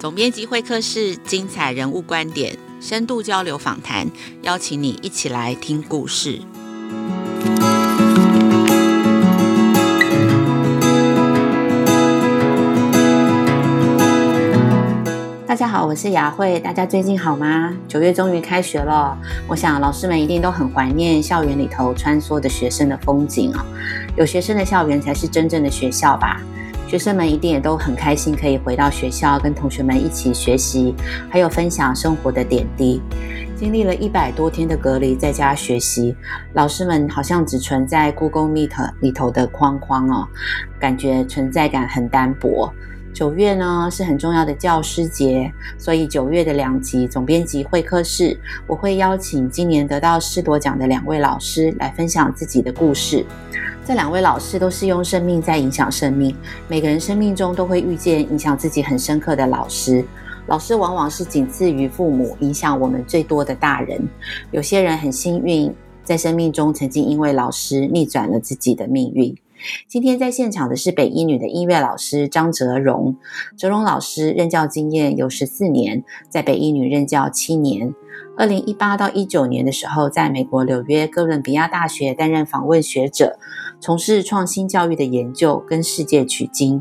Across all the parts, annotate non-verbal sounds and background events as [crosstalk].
总编辑会客室，精彩人物观点，深度交流访谈，邀请你一起来听故事。大家好，我是雅慧，大家最近好吗？九月终于开学了，我想老师们一定都很怀念校园里头穿梭的学生的风景啊。有学生的校园才是真正的学校吧？学生们一定也都很开心，可以回到学校跟同学们一起学习，还有分享生活的点滴。经历了一百多天的隔离，在家学习，老师们好像只存在 Google Meet 里头的框框哦，感觉存在感很单薄。九月呢是很重要的教师节，所以九月的两集总编辑会客室，我会邀请今年得到师铎奖的两位老师来分享自己的故事。这两位老师都是用生命在影响生命，每个人生命中都会遇见影响自己很深刻的老师。老师往往是仅次于父母影响我们最多的大人。有些人很幸运，在生命中曾经因为老师逆转了自己的命运。今天在现场的是北一女的音乐老师张哲荣，哲荣老师任教经验有十四年，在北一女任教七年。二零一八到一九年的时候，在美国纽约哥伦比亚大学担任访问学者，从事创新教育的研究，跟世界取经，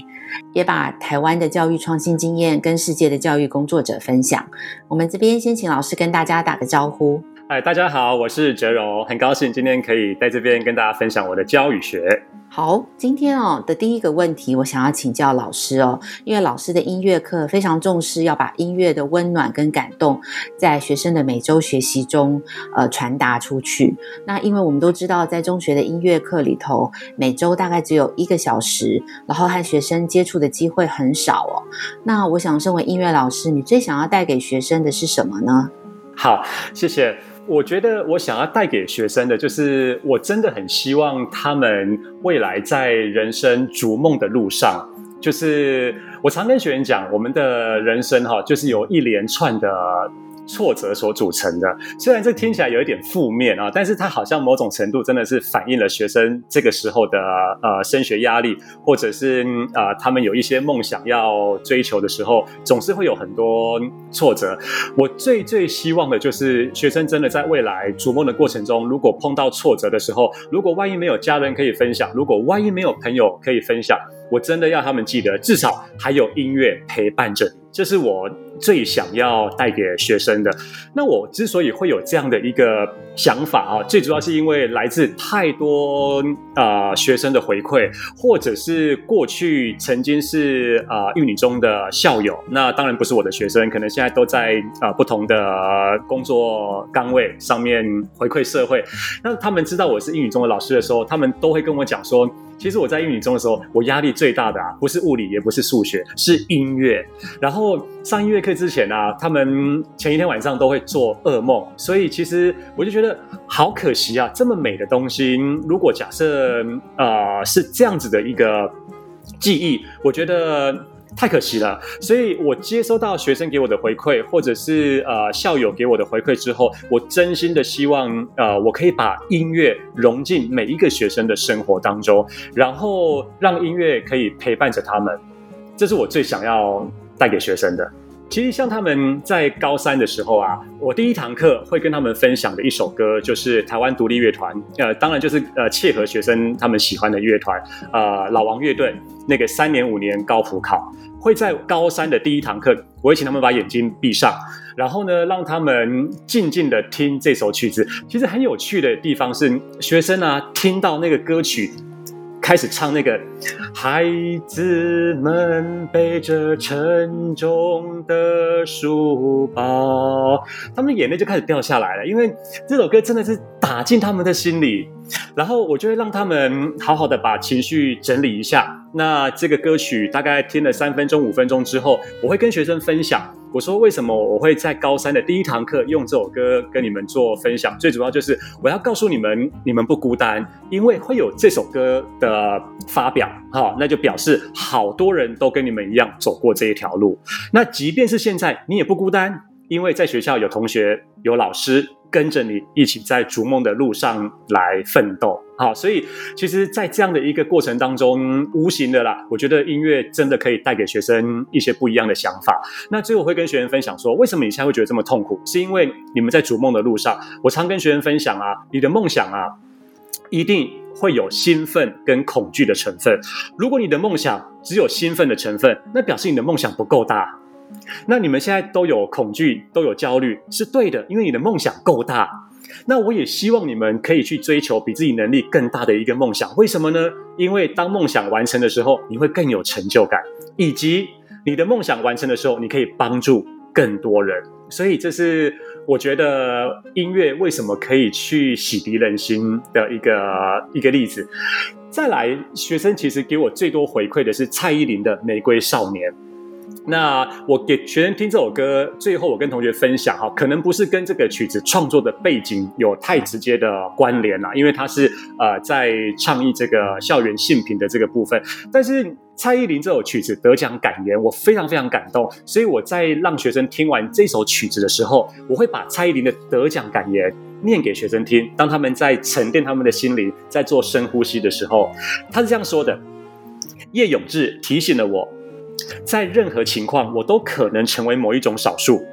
也把台湾的教育创新经验跟世界的教育工作者分享。我们这边先请老师跟大家打个招呼。嗨，大家好，我是哲柔，很高兴今天可以在这边跟大家分享我的教育学。好，今天哦的第一个问题，我想要请教老师哦，因为老师的音乐课非常重视要把音乐的温暖跟感动，在学生的每周学习中呃传达出去。那因为我们都知道，在中学的音乐课里头，每周大概只有一个小时，然后和学生接触的机会很少哦。那我想，身为音乐老师，你最想要带给学生的是什么呢？好，谢谢。我觉得我想要带给学生的，就是我真的很希望他们未来在人生逐梦的路上，就是我常跟学员讲，我们的人生哈，就是有一连串的。挫折所组成的，虽然这听起来有一点负面啊，但是它好像某种程度真的是反映了学生这个时候的呃升学压力，或者是呃他们有一些梦想要追求的时候，总是会有很多挫折。我最最希望的就是学生真的在未来逐梦的过程中，如果碰到挫折的时候，如果万一没有家人可以分享，如果万一没有朋友可以分享，我真的要他们记得，至少还有音乐陪伴着你。这是我最想要带给学生的。那我之所以会有这样的一个想法啊，最主要是因为来自太多啊、学生的回馈，或者是过去曾经是啊、呃、玉女中的校友。那当然不是我的学生，可能现在都在啊、不同的工作岗位上面回馈社会。那他们知道我是玉女中的老师的时候，他们都会跟我讲说。其实我在英语中的时候，我压力最大的啊，不是物理，也不是数学，是音乐。然后后上音乐课之前啊，他们前一天晚上都会做噩梦。所以其实我就觉得好可惜啊，这么美的东西，如果假设呃是这样子的一个记忆，我觉得。太可惜了，所以我接收到学生给我的回馈，或者是呃校友给我的回馈之后，我真心的希望呃我可以把音乐融进每一个学生的生活当中，然后让音乐可以陪伴着他们，这是我最想要带给学生的。其实像他们在高三的时候啊，我第一堂课会跟他们分享的一首歌，就是台湾独立乐团，呃，当然就是呃切合学生他们喜欢的乐团，呃，老王乐队那个三年五年高普考，会在高三的第一堂课，我会请他们把眼睛闭上，然后呢，让他们静静的听这首曲子。其实很有趣的地方是，学生啊听到那个歌曲。开始唱那个，孩子们背着沉重的书包，他们眼泪就开始掉下来了，因为这首歌真的是打进他们的心里。然后我就会让他们好好的把情绪整理一下。那这个歌曲大概听了三分钟、五分钟之后，我会跟学生分享。我说为什么我会在高三的第一堂课用这首歌跟你们做分享？最主要就是我要告诉你们，你们不孤单，因为会有这首歌的发表，哈，那就表示好多人都跟你们一样走过这一条路。那即便是现在，你也不孤单。因为在学校有同学、有老师跟着你一起在逐梦的路上来奋斗。好，所以其实，在这样的一个过程当中，无形的啦，我觉得音乐真的可以带给学生一些不一样的想法。那最后我会跟学生分享说，为什么你现在会觉得这么痛苦？是因为你们在逐梦的路上，我常跟学生分享啊，你的梦想啊，一定会有兴奋跟恐惧的成分。如果你的梦想只有兴奋的成分，那表示你的梦想不够大。那你们现在都有恐惧，都有焦虑，是对的，因为你的梦想够大。那我也希望你们可以去追求比自己能力更大的一个梦想，为什么呢？因为当梦想完成的时候，你会更有成就感，以及你的梦想完成的时候，你可以帮助更多人。所以这是我觉得音乐为什么可以去洗涤人心的一个一个例子。再来，学生其实给我最多回馈的是蔡依林的《玫瑰少年》。那我给学生听这首歌，最后我跟同学分享哈，可能不是跟这个曲子创作的背景有太直接的关联啦，因为它是呃在倡议这个校园性平的这个部分。但是蔡依林这首曲子得奖感言，我非常非常感动，所以我在让学生听完这首曲子的时候，我会把蔡依林的得奖感言念给学生听，当他们在沉淀他们的心灵，在做深呼吸的时候，他是这样说的：叶永志提醒了我。在任何情况，我都可能成为某一种少数，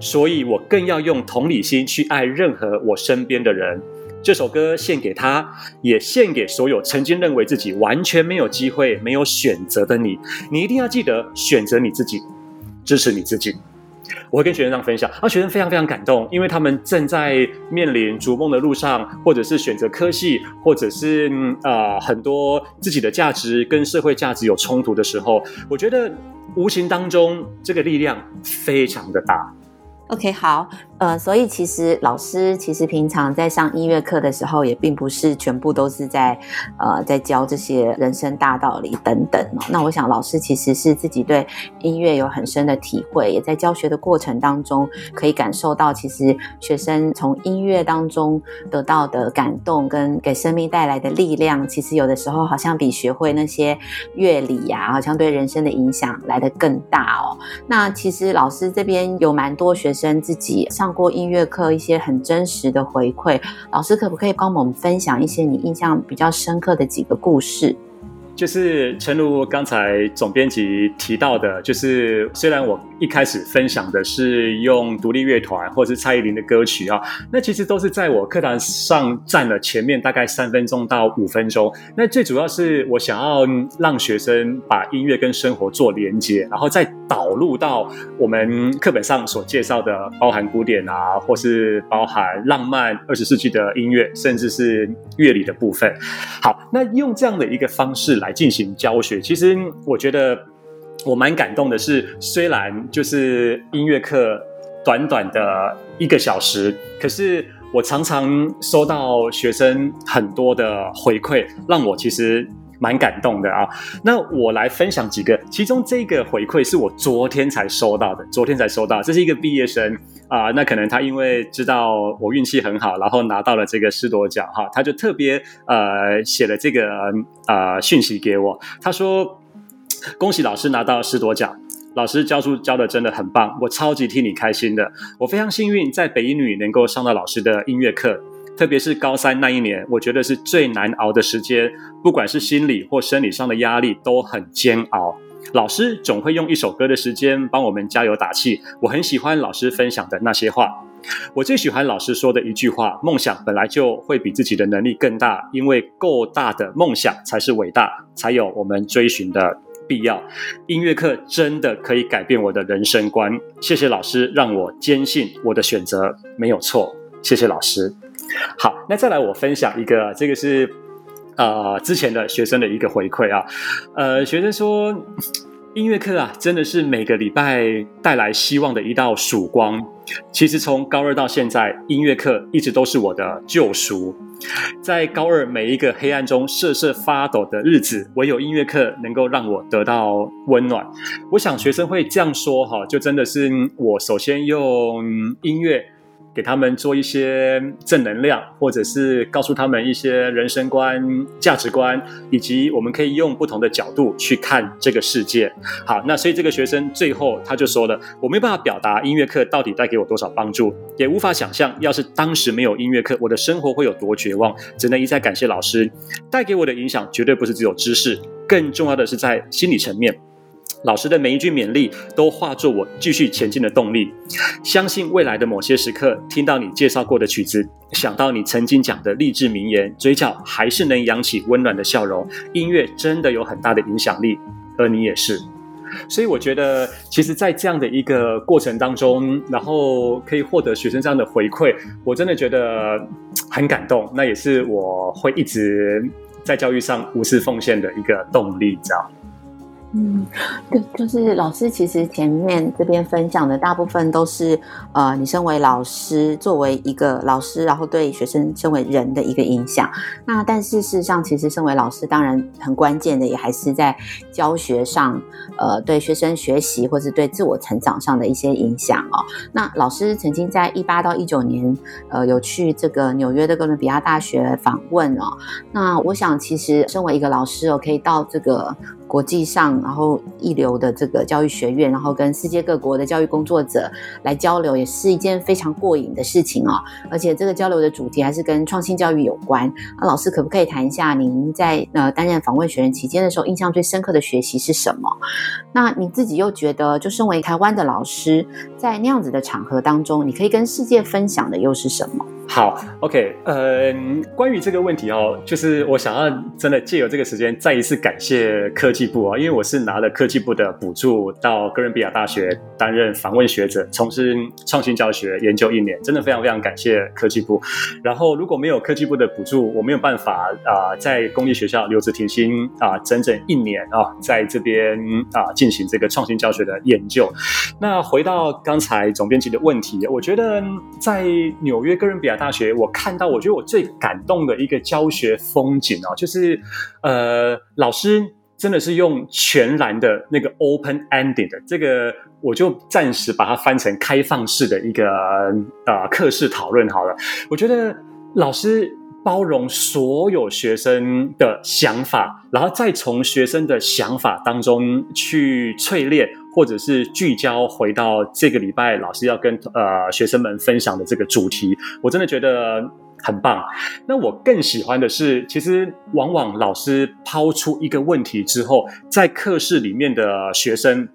所以我更要用同理心去爱任何我身边的人。这首歌献给他，也献给所有曾经认为自己完全没有机会、没有选择的你。你一定要记得选择你自己，支持你自己。我会跟学生这样分享，啊，学生非常非常感动，因为他们正在面临逐梦的路上，或者是选择科系，或者是啊、很多自己的价值跟社会价值有冲突的时候，我觉得无形当中这个力量非常的大。OK，好，呃，所以其实老师其实平常在上音乐课的时候，也并不是全部都是在呃在教这些人生大道理等等哦。那我想老师其实是自己对音乐有很深的体会，也在教学的过程当中可以感受到，其实学生从音乐当中得到的感动跟给生命带来的力量，其实有的时候好像比学会那些乐理呀、好像对人生的影响来得更大哦。那其实老师这边有蛮多学生。自己上过音乐课，一些很真实的回馈，老师可不可以帮我们分享一些你印象比较深刻的几个故事？就是诚如刚才总编辑提到的，就是虽然我一开始分享的是用独立乐团或是蔡依林的歌曲啊，那其实都是在我课堂上占了前面大概三分钟到五分钟。那最主要是我想要让学生把音乐跟生活做连接，然后再导入到我们课本上所介绍的，包含古典啊，或是包含浪 [laughs] 漫二十世纪的音乐，甚至是乐理的部分。好，那用这样的一个方式来进行教学，其实我觉得我蛮感动的是，虽然就是音乐课短短的一个小时，可是我常常收到学生很多的回馈，让我其实蛮感动的啊。那我来分享几个，其中这个回馈是我昨天才收到的，昨天才收到，这是一个毕业生。啊、那可能他因为知道我运气很好，然后拿到了这个师铎奖哈，他就特别呃写了这个呃讯息给我。他说：“恭喜老师拿到师铎奖，老师教书教的真的很棒，我超级替你开心的。我非常幸运在北一女能够上到老师的音乐课，特别是高三那一年，我觉得是最难熬的时间，不管是心理或生理上的压力都很煎熬。”老师总会用一首歌的时间帮我们加油打气，我很喜欢老师分享的那些话。我最喜欢老师说的一句话：梦想本来就会比自己的能力更大，因为够大的梦想才是伟大，才有我们追寻的必要。音乐课真的可以改变我的人生观。谢谢老师，让我坚信我的选择没有错。谢谢老师。好，那再来我分享一个，这个是。呃，之前的学生的一个回馈啊，呃，学生说音乐课啊，真的是每个礼拜带来希望的一道曙光。其实从高二到现在，音乐课一直都是我的救赎。在高二每一个黑暗中瑟瑟发抖的日子，唯有音乐课能够让我得到温暖。我想学生会这样说哈，就真的是我首先用音乐。给他们做一些正能量，或者是告诉他们一些人生观、价值观，以及我们可以用不同的角度去看这个世界。好，那所以这个学生最后他就说了：“我没办法表达音乐课到底带给我多少帮助，也无法想象要是当时没有音乐课，我的生活会有多绝望。只能一再感谢老师带给我的影响，绝对不是只有知识，更重要的是在心理层面。”老师的每一句勉励都化作我继续前进的动力。相信未来的某些时刻，听到你介绍过的曲子，想到你曾经讲的励志名言，嘴角还是能扬起温暖的笑容。音乐真的有很大的影响力，而你也是。所以我觉得，其实，在这样的一个过程当中，然后可以获得学生这样的回馈，我真的觉得很感动。那也是我会一直在教育上无私奉献的一个动力，这样。嗯，对，就是老师其实前面这边分享的大部分都是，呃，你身为老师，作为一个老师，然后对学生身为人的一个影响。那但是事实上，其实身为老师，当然很关键的也还是在教学上，呃，对学生学习或是对自我成长上的一些影响哦。那老师曾经在一八到一九年，呃，有去这个纽约的哥伦比亚大学访问哦。那我想，其实身为一个老师哦，可以到这个。国际上，然后一流的这个教育学院，然后跟世界各国的教育工作者来交流，也是一件非常过瘾的事情哦。而且这个交流的主题还是跟创新教育有关。那老师可不可以谈一下您在呃担任访问学员期间的时候，印象最深刻的学习是什么？那你自己又觉得，就身为台湾的老师，在那样子的场合当中，你可以跟世界分享的又是什么？好，OK，嗯，关于这个问题哦，就是我想要真的借由这个时间再一次感谢科技部啊，因为我是拿了科技部的补助到哥伦比亚大学担任访问学者，从事创新教学研究一年，真的非常非常感谢科技部。然后如果没有科技部的补助，我没有办法啊、在公立学校留职停薪啊，整整一年啊，在这边啊进行这个创新教学的研究。那回到刚才总编辑的问题，我觉得在纽约哥伦比亚。大学，我看到，我觉得我最感动的一个教学风景哦，就是，呃，老师真的是用全然的那个 open ending 的这个，我就暂时把它翻成开放式的一个呃课室讨论好了。我觉得老师包容所有学生的想法，然后再从学生的想法当中去淬炼。或者是聚焦回到这个礼拜老师要跟呃学生们分享的这个主题，我真的觉得很棒。那我更喜欢的是，其实往往老师抛出一个问题之后，在课室里面的学生。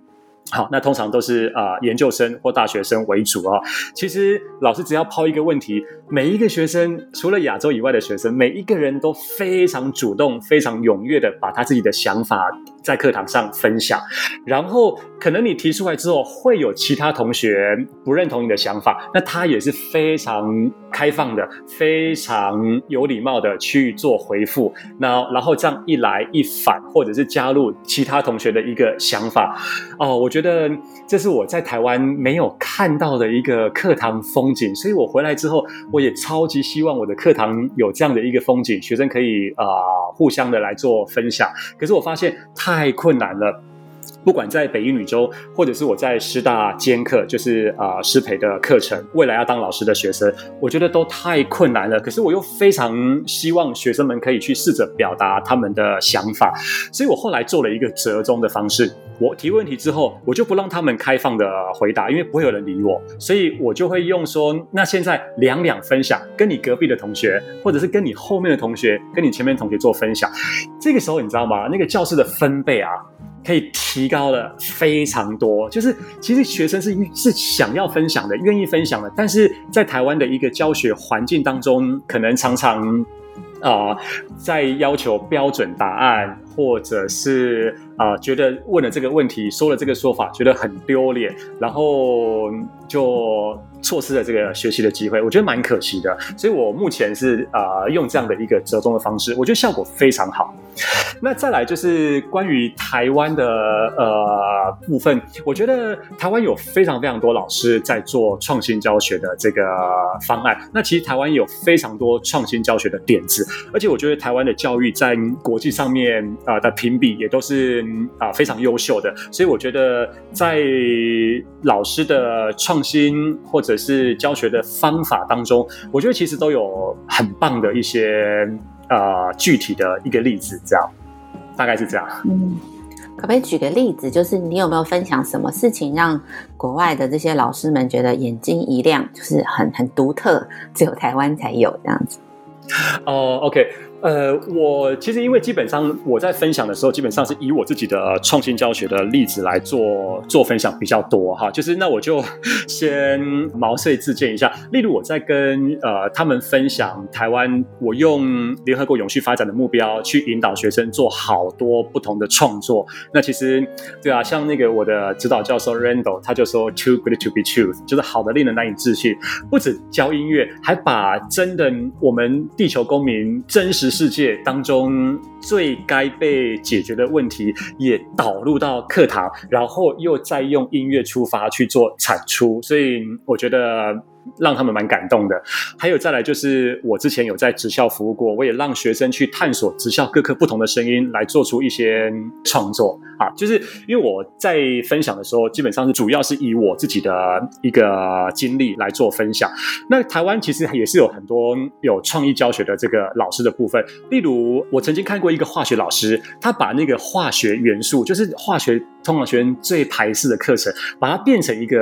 好，那通常都是啊、呃、研究生或大学生为主啊、哦。其实老师只要抛一个问题，每一个学生除了亚洲以外的学生，每一个人都非常主动、非常踊跃的把他自己的想法在课堂上分享。然后可能你提出来之后，会有其他同学不认同你的想法，那他也是非常开放的、非常有礼貌的去做回复。那然后这样一来一返，或者是加入其他同学的一个想法，哦，我觉得。这是我在台湾没有看到的一个课堂风景，所以我回来之后，我也超级希望我的课堂有这样的一个风景，学生可以啊、互相的来做分享。可是我发现太困难了。不管在北一女中，或者是我在师大兼课，就是啊、师培的课程，未来要当老师的学生，我觉得都太困难了。可是我又非常希望学生们可以去试着表达他们的想法，所以我后来做了一个折中的方式。我提问题之后，我就不让他们开放的回答，因为不会有人理我，所以我就会用说：那现在两两分享，跟你隔壁的同学，或者是跟你后面的同学，跟你前面同学做分享。这个时候你知道吗？那个教室的分贝啊。可以提高了非常多，就是其实学生是是想要分享的，愿意分享的，但是在台湾的一个教学环境当中，可能常常啊、在要求标准答案，或者是啊、觉得问了这个问题，说了这个说法，觉得很丢脸，然后就。错失了这个学习的机会，我觉得蛮可惜的。所以我目前是啊、用这样的一个折中的方式，我觉得效果非常好。那再来就是关于台湾的呃部分，我觉得台湾有非常非常多老师在做创新教学的这个方案。那其实台湾有非常多创新教学的点子，而且我觉得台湾的教育在国际上面啊、呃、的评比也都是啊、呃、非常优秀的，所以我觉得在老师的创新或者是教学的方法当中，我觉得其实都有很棒的一些呃具体的一个例子，这样大概是这样。嗯。可不可以举个例子？就是你有没有分享什么事情让国外的这些老师们觉得眼睛一亮，就是很很独特，只有台湾才有这样子？哦、uh，OK。呃，我其实因为基本上我在分享的时候，基本上是以我自己的创新教学的例子来做做分享比较多哈。就是那我就先毛遂自荐一下，例如我在跟呃他们分享台湾，我用联合国永续发展的目标去引导学生做好多不同的创作。那其实对啊，像那个我的指导教授 Randall，他就说 Too good to be true，就是好的令人难以置信。不止教音乐，还把真的我们地球公民真实世界当中最该被解决的问题，也导入到课堂，然后又再用音乐出发去做产出，所以我觉得。让他们蛮感动的，还有再来就是我之前有在职校服务过，我也让学生去探索职校各科不同的声音，来做出一些创作啊。就是因为我在分享的时候，基本上是主要是以我自己的一个经历来做分享。那台湾其实也是有很多有创意教学的这个老师的部分，例如我曾经看过一个化学老师，他把那个化学元素，就是化学通常学生最排斥的课程，把它变成一个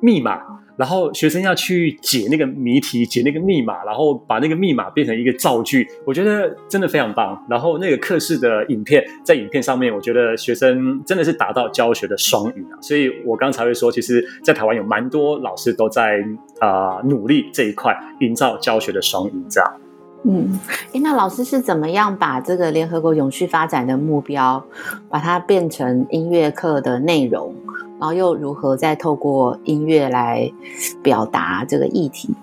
密码。然后学生要去解那个谜题，解那个密码，然后把那个密码变成一个造句，我觉得真的非常棒。然后那个课室的影片，在影片上面，我觉得学生真的是达到教学的双赢啊。所以我刚才会说，其实，在台湾有蛮多老师都在啊、努力这一块，营造教学的双赢，这样。嗯，哎，那老师是怎么样把这个联合国永续发展的目标，把它变成音乐课的内容？然后又如何再透过音乐来表达这个议题？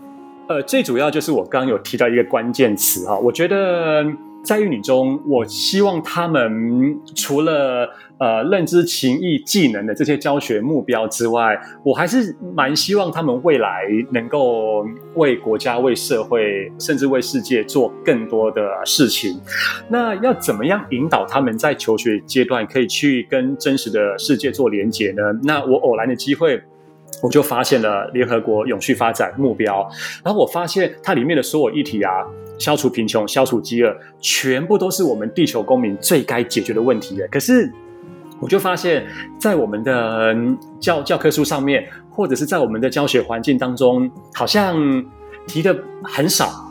呃，最主要就是我刚刚有提到一个关键词哈，我觉得。在育女中，我希望他们除了呃认知、情意、技能的这些教学目标之外，我还是蛮希望他们未来能够为国家、为社会，甚至为世界做更多的事情。那要怎么样引导他们在求学阶段可以去跟真实的世界做连结呢？那我偶然的机会，我就发现了联合国永续发展目标，然后我发现它里面的所有议题啊。消除贫穷、消除饥饿，全部都是我们地球公民最该解决的问题。可是，我就发现，在我们的教教科书上面，或者是在我们的教学环境当中，好像提的很少，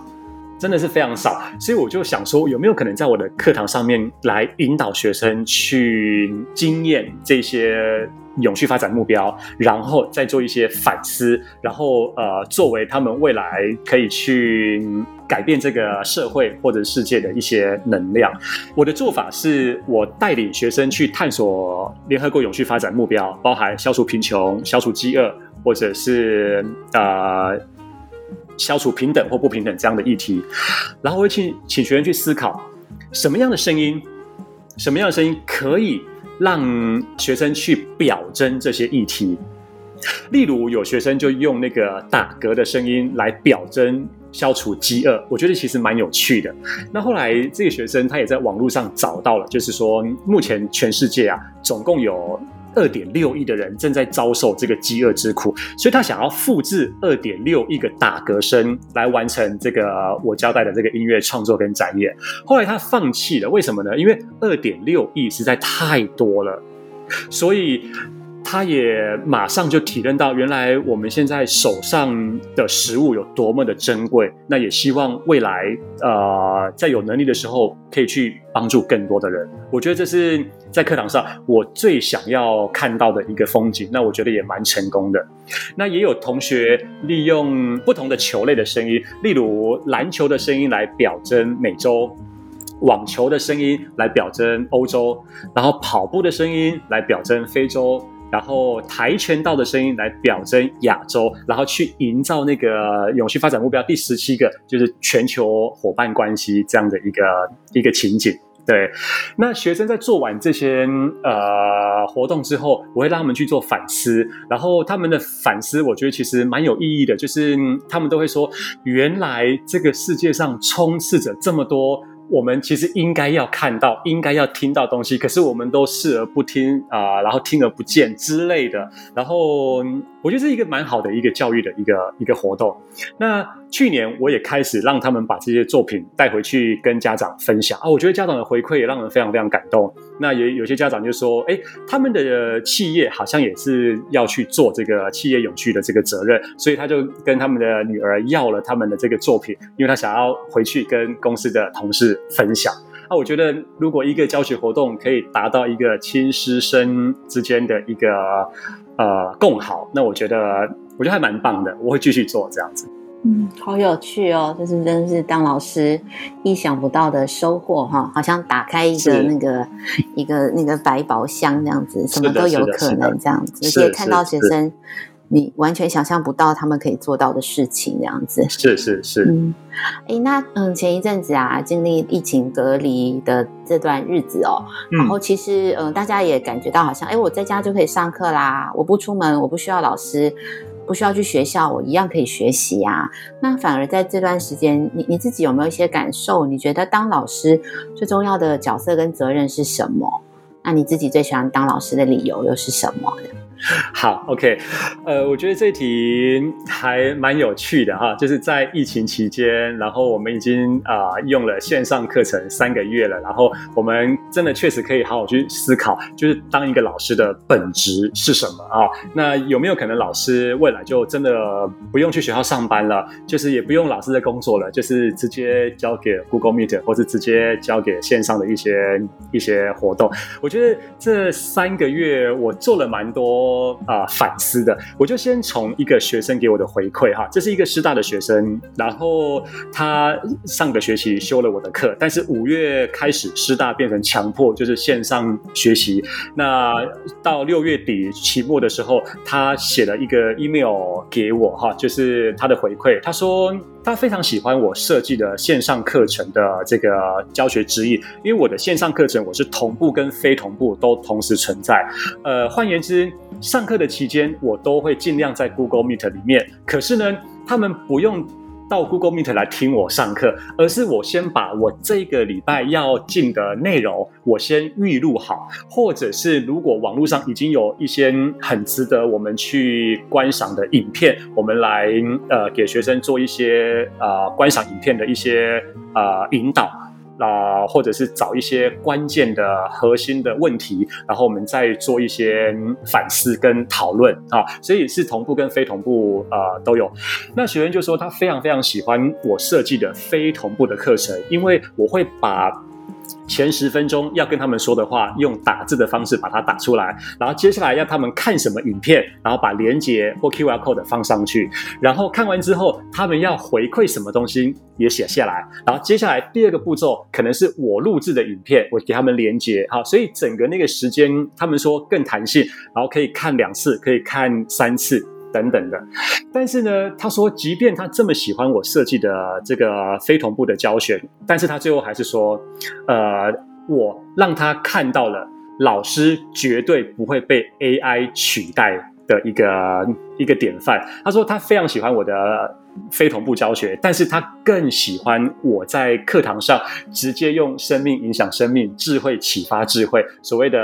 真的是非常少。所以我就想说，有没有可能在我的课堂上面来引导学生去经验这些？永续发展目标，然后再做一些反思，然后呃，作为他们未来可以去改变这个社会或者世界的一些能量。我的做法是我带领学生去探索联合国永续发展目标，包含消除贫穷、消除饥饿，或者是呃消除平等或不平等这样的议题，然后会请请学生去思考什么样的声音，什么样的声音可以。让学生去表征这些议题，例如有学生就用那个打嗝的声音来表征消除饥饿，我觉得其实蛮有趣的。那后来这个学生他也在网络上找到了，就是说目前全世界啊，总共有。二点六亿的人正在遭受这个饥饿之苦，所以他想要复制二点六亿个打嗝声来完成这个我交代的这个音乐创作跟展演。后来他放弃了，为什么呢？因为二点六亿实在太多了，所以。他也马上就体认到，原来我们现在手上的食物有多么的珍贵。那也希望未来，呃，在有能力的时候，可以去帮助更多的人。我觉得这是在课堂上我最想要看到的一个风景。那我觉得也蛮成功的。那也有同学利用不同的球类的声音，例如篮球的声音来表征美洲，网球的声音来表征欧洲，然后跑步的声音来表征非洲。然后跆拳道的声音来表征亚洲，然后去营造那个永续发展目标第十七个，就是全球伙伴关系这样的一个一个情景。对，那学生在做完这些呃活动之后，我会让他们去做反思，然后他们的反思，我觉得其实蛮有意义的，就是他们都会说，原来这个世界上充斥着这么多。我们其实应该要看到，应该要听到东西，可是我们都视而不听啊、然后听而不见之类的。然后我觉得是一个蛮好的一个教育的一个一个活动。那去年我也开始让他们把这些作品带回去跟家长分享啊，我觉得家长的回馈也让人非常非常感动。那也有些家长就说，哎，他们的企业好像也是要去做这个企业永续的这个责任，所以他就跟他们的女儿要了他们的这个作品，因为他想要回去跟公司的同事。分享。那我觉得，如果一个教学活动可以达到一个亲师生之间的一个呃共好，那我觉得我觉得还蛮棒的，我会继续做这样子。嗯，好有趣哦，就是真的是当老师意想不到的收获哈，好像打开一个那个一个那个百宝箱这样子，什么都有可能这样子，而且看到学生。你完全想象不到他们可以做到的事情，这样子是是是。嗯，哎，那嗯，前一阵子啊，经历疫情隔离的这段日子哦，嗯、然后其实嗯，大家也感觉到好像，哎，我在家就可以上课啦，我不出门，我不需要老师，不需要去学校，我一样可以学习呀、啊。那反而在这段时间，你你自己有没有一些感受？你觉得当老师最重要的角色跟责任是什么？那你自己最喜欢当老师的理由又是什么？[laughs] 好，OK，呃，我觉得这题还蛮有趣的哈，就是在疫情期间，然后我们已经啊、用了线上课程三个月了，然后我们真的确实可以好好去思考，就是当一个老师的本职是什么啊？那有没有可能老师未来就真的不用去学校上班了，就是也不用老师的工作了，就是直接交给 Google Meet 或是直接交给线上的一些一些活动？我觉得这三个月我做了蛮多。啊、反思的，我就先从一个学生给我的回馈哈，这是一个师大的学生，然后他上个学期修了我的课，但是五月开始师大变成强迫就是线上学习，那到六月底期末的时候，他写了一个 email 给我哈，就是他的回馈，他说。他非常喜欢我设计的线上课程的这个教学指引，因为我的线上课程我是同步跟非同步都同时存在。呃，换言之，上课的期间我都会尽量在 Google Meet 里面。可是呢，他们不用。到 Google Meet 来听我上课，而是我先把我这个礼拜要进的内容，我先预录好，或者是如果网络上已经有一些很值得我们去观赏的影片，我们来呃给学生做一些呃观赏影片的一些呃引导。啊、或者是找一些关键的核心的问题，然后我们再做一些反思跟讨论啊，所以是同步跟非同步啊、都有。那学员就说他非常非常喜欢我设计的非同步的课程，因为我会把。前十分钟要跟他们说的话，用打字的方式把它打出来，然后接下来要他们看什么影片，然后把连接或 QR code 放上去，然后看完之后，他们要回馈什么东西也写下来，然后接下来第二个步骤可能是我录制的影片，我给他们连接，好，所以整个那个时间他们说更弹性，然后可以看两次，可以看三次。等等的，但是呢，他说，即便他这么喜欢我设计的这个非同步的教学，但是他最后还是说，呃，我让他看到了老师绝对不会被 AI 取代的一个一个典范。他说他非常喜欢我的非同步教学，但是他更喜欢我在课堂上直接用生命影响生命，智慧启发智慧，所谓的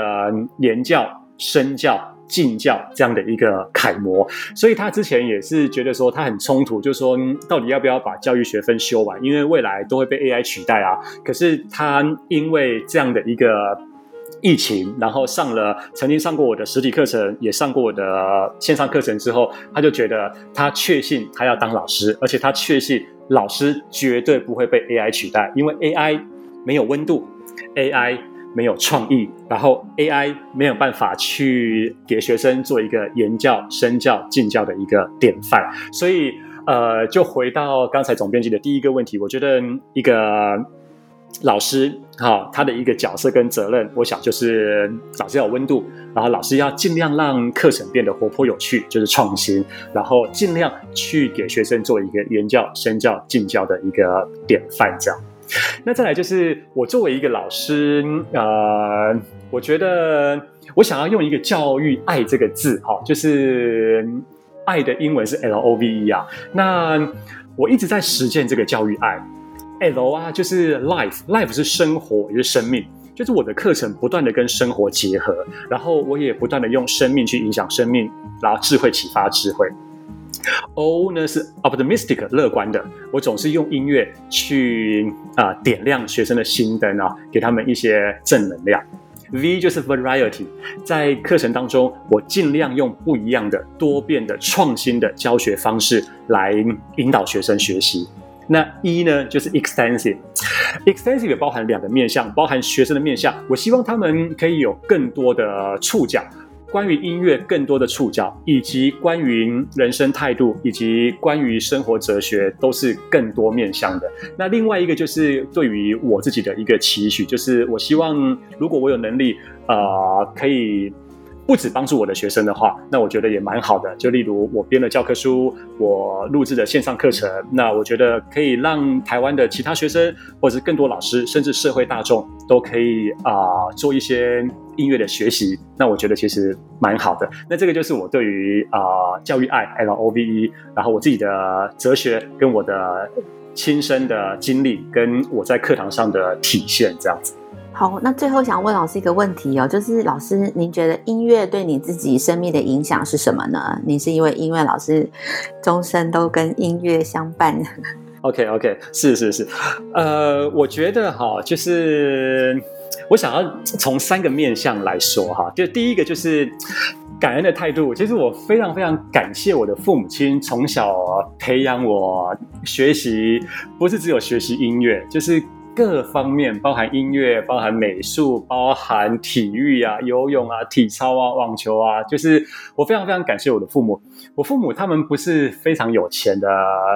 言教、身教。进教这样的一个楷模，所以他之前也是觉得说他很冲突，就是说到底要不要把教育学分修完，因为未来都会被 AI 取代啊。可是他因为这样的一个疫情，然后上了曾经上过我的实体课程，也上过我的线上课程之后，他就觉得他确信他要当老师，而且他确信老师绝对不会被 AI 取代，因为 AI 没有温度，AI。没有创意，然后 AI 没有办法去给学生做一个言教、身教、敬教的一个典范，所以呃，就回到刚才总编辑的第一个问题，我觉得一个老师哈、他的一个角色跟责任，我想就是老师要有温度，然后老师要尽量让课程变得活泼有趣，就是创新，然后尽量去给学生做一个言教、身教、敬教的一个典范，这样。[laughs] 那再来就是我作为一个老师，呃，我觉得我想要用一个教育爱这个字，哈，就是爱的英文是 L O V E 啊。那我一直在实践这个教育爱，L 啊就是 life，life 是生活也是生命，就是我的课程不断的跟生活结合，然后我也不断的用生命去影响生命，然后智慧启发智慧。O 呢是 optimistic 乐观的，我总是用音乐去啊、点亮学生的心灯啊，给他们一些正能量。V 就是 variety，在课程当中，我尽量用不一样的、多变的、创新的教学方式来引导学生学习。那 E 呢就是 extensive，extensive 包含两个面向，包含学生的面向，我希望他们可以有更多的触角。关于音乐更多的触角，以及关于人生态度，以及关于生活哲学，都是更多面向的。那另外一个就是对于我自己的一个期许，就是我希望如果我有能力，呃，可以。不止帮助我的学生的话，那我觉得也蛮好的。就例如我编了教科书，我录制的线上课程，那我觉得可以让台湾的其他学生，或者是更多老师，甚至社会大众都可以啊、做一些音乐的学习。那我觉得其实蛮好的。那这个就是我对于啊、呃、教育爱 L O V E，然后我自己的哲学跟我的亲身的经历，跟我在课堂上的体现这样子。好，那最后想问老师一个问题哦，就是老师，您觉得音乐对你自己生命的影响是什么呢？您是一位音乐老师，终身都跟音乐相伴。OK OK，是是是，呃，我觉得哈，就是我想要从三个面向来说哈，就第一个就是感恩的态度。其实我非常非常感谢我的父母亲，从小培养我学习，不是只有学习音乐，就是。各方面，包含音乐，包含美术，包含体育啊，游泳啊，体操啊，网球啊，就是我非常非常感谢我的父母。我父母他们不是非常有钱的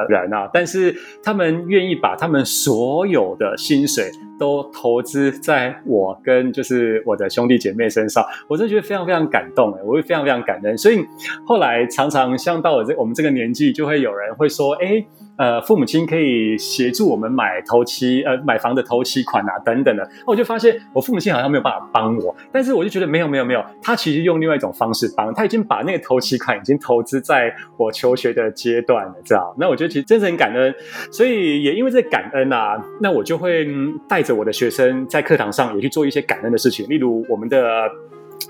人啊，但是他们愿意把他们所有的薪水都投资在我跟就是我的兄弟姐妹身上，我真的觉得非常非常感动哎，我会非常非常感恩。所以后来常常像到了这我们这个年纪，就会有人会说，哎。呃，父母亲可以协助我们买头期，呃，买房的头期款啊，等等的。那我就发现，我父母亲好像没有办法帮我，但是我就觉得没有，没有，没有。他其实用另外一种方式帮，他已经把那个头期款已经投资在我求学的阶段了，这样。那我觉得其实真的很感恩，所以也因为这感恩啊，那我就会带着我的学生在课堂上也去做一些感恩的事情，例如我们的。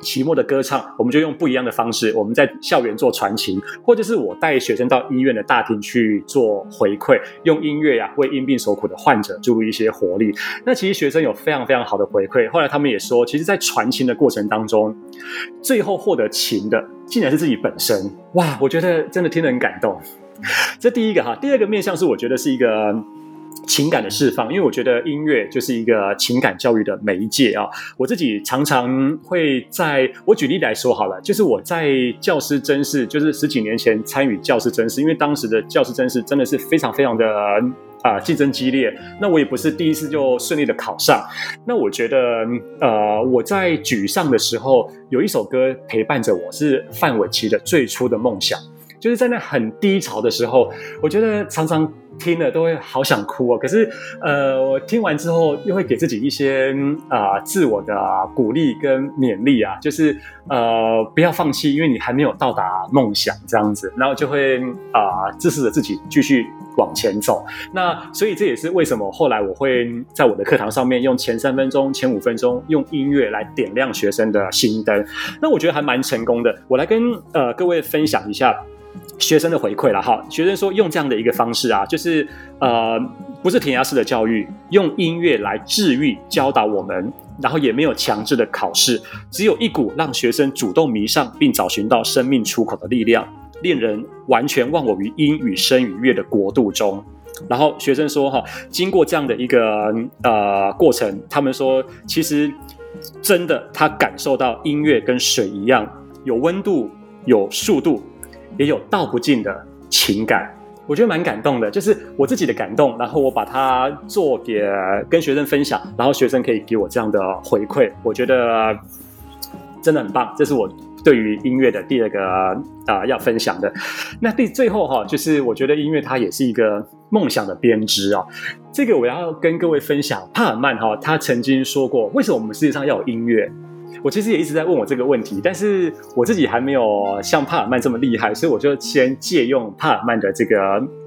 期末的歌唱，我们就用不一样的方式。我们在校园做传情，或者是我带学生到医院的大厅去做回馈，用音乐呀、为因病所苦的患者注入一些活力。那其实学生有非常非常好的回馈。后来他们也说，其实，在传情的过程当中，最后获得情的竟然是自己本身。哇，我觉得真的听得很感动。[laughs] 这第一个哈，第二个面向是我觉得是一个。情感的释放，因为我觉得音乐就是一个情感教育的媒介啊。我自己常常会在，我举例来说好了，就是我在教师甄试，就是十几年前参与教师甄试，因为当时的教师甄试真的是非常非常的啊竞争激烈。那我也不是第一次就顺利的考上。那我觉得，呃，我在沮丧的时候，有一首歌陪伴着我，是范玮琪的《最初的梦想》，就是在那很低潮的时候，我觉得常常。听了都会好想哭哦，可是，呃，我听完之后又会给自己一些啊、自我的鼓励跟勉励啊，就是呃不要放弃，因为你还没有到达梦想这样子，然后就会啊、支持着自己继续往前走。那所以这也是为什么后来我会在我的课堂上面用前三分钟、前五分钟用音乐来点亮学生的心灯，那我觉得还蛮成功的。我来跟呃各位分享一下。学生的回馈了哈，学生说用这样的一个方式啊，就是呃，不是填鸭式的教育，用音乐来治愈教导我们，然后也没有强制的考试，只有一股让学生主动迷上并找寻到生命出口的力量，令人完全忘我于音与声与乐的国度中。然后学生说哈，经过这样的一个呃过程，他们说其实真的他感受到音乐跟水一样，有温度，有速度。也有道不尽的情感，我觉得蛮感动的，就是我自己的感动，然后我把它做给跟学生分享，然后学生可以给我这样的回馈，我觉得真的很棒，这是我对于音乐的第二个啊、要分享的。那第最后哈，就是我觉得音乐它也是一个梦想的编织啊。这个我要跟各位分享，帕尔曼哈他曾经说过，为什么我们世界上要有音乐？我其实也一直在问我这个问题，但是我自己还没有像帕尔曼这么厉害，所以我就先借用帕尔曼的这个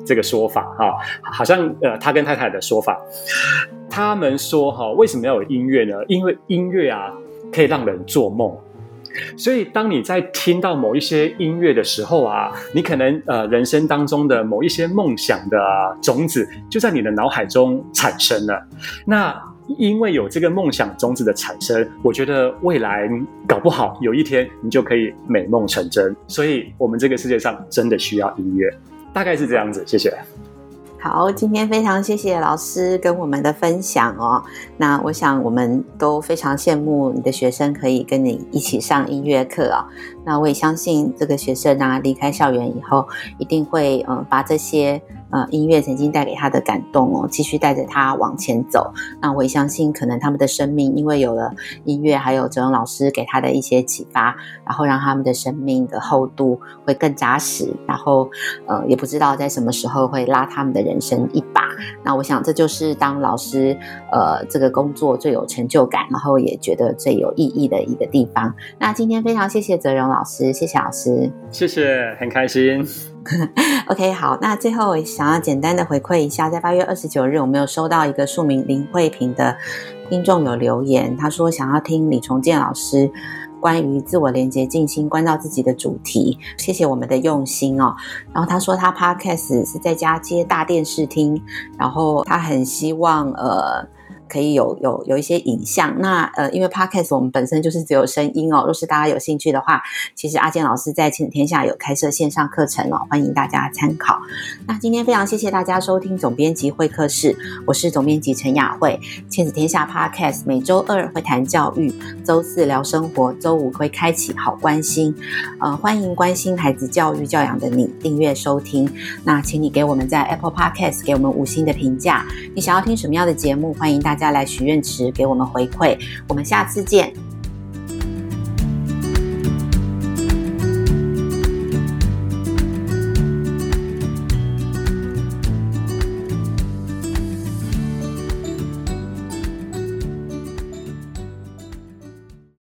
这个说法哈，好像呃他跟太太的说法，他们说哈，为什么要有音乐呢？因为音乐啊可以让人做梦，所以当你在听到某一些音乐的时候啊，你可能呃人生当中的某一些梦想的种子就在你的脑海中产生了，那。因为有这个梦想种子的产生，我觉得未来搞不好有一天你就可以美梦成真。所以，我们这个世界上真的需要音乐，大概是这样子。谢谢。好，今天非常谢谢老师跟我们的分享哦。那我想我们都非常羡慕你的学生可以跟你一起上音乐课哦。那我也相信这个学生啊，离开校园以后，一定会嗯把这些。呃，音乐曾经带给他的感动哦，继续带着他往前走。那我也相信，可能他们的生命因为有了音乐，还有哲荣老师给他的一些启发，然后让他们的生命的厚度会更扎实。然后，呃，也不知道在什么时候会拉他们的人生一把。那我想，这就是当老师呃这个工作最有成就感，然后也觉得最有意义的一个地方。那今天非常谢谢哲荣老师，谢谢老师，谢谢，很开心。[laughs] OK，好，那最后想要简单的回馈一下，在八月二十九日，我们有收到一个署名林慧萍的听众有留言，他说想要听李崇建老师关于自我连结、静心、关照自己的主题，谢谢我们的用心哦。然后他说他 Podcast 是在家接大电视听，然后他很希望呃。可以有有有一些影像，那呃，因为 Podcast 我们本身就是只有声音哦。若是大家有兴趣的话，其实阿健老师在亲子天下有开设线上课程哦，欢迎大家参考。那今天非常谢谢大家收听总编辑会客室，我是总编辑陈雅慧。亲子天下 Podcast 每周二会谈教育，周四聊生活，周五会开启好关心。呃，欢迎关心孩子教育教养的你订阅收听。那请你给我们在 Apple Podcast 给我们五星的评价。你想要听什么样的节目？欢迎大大家。来许愿池给我们回馈，我们下次见。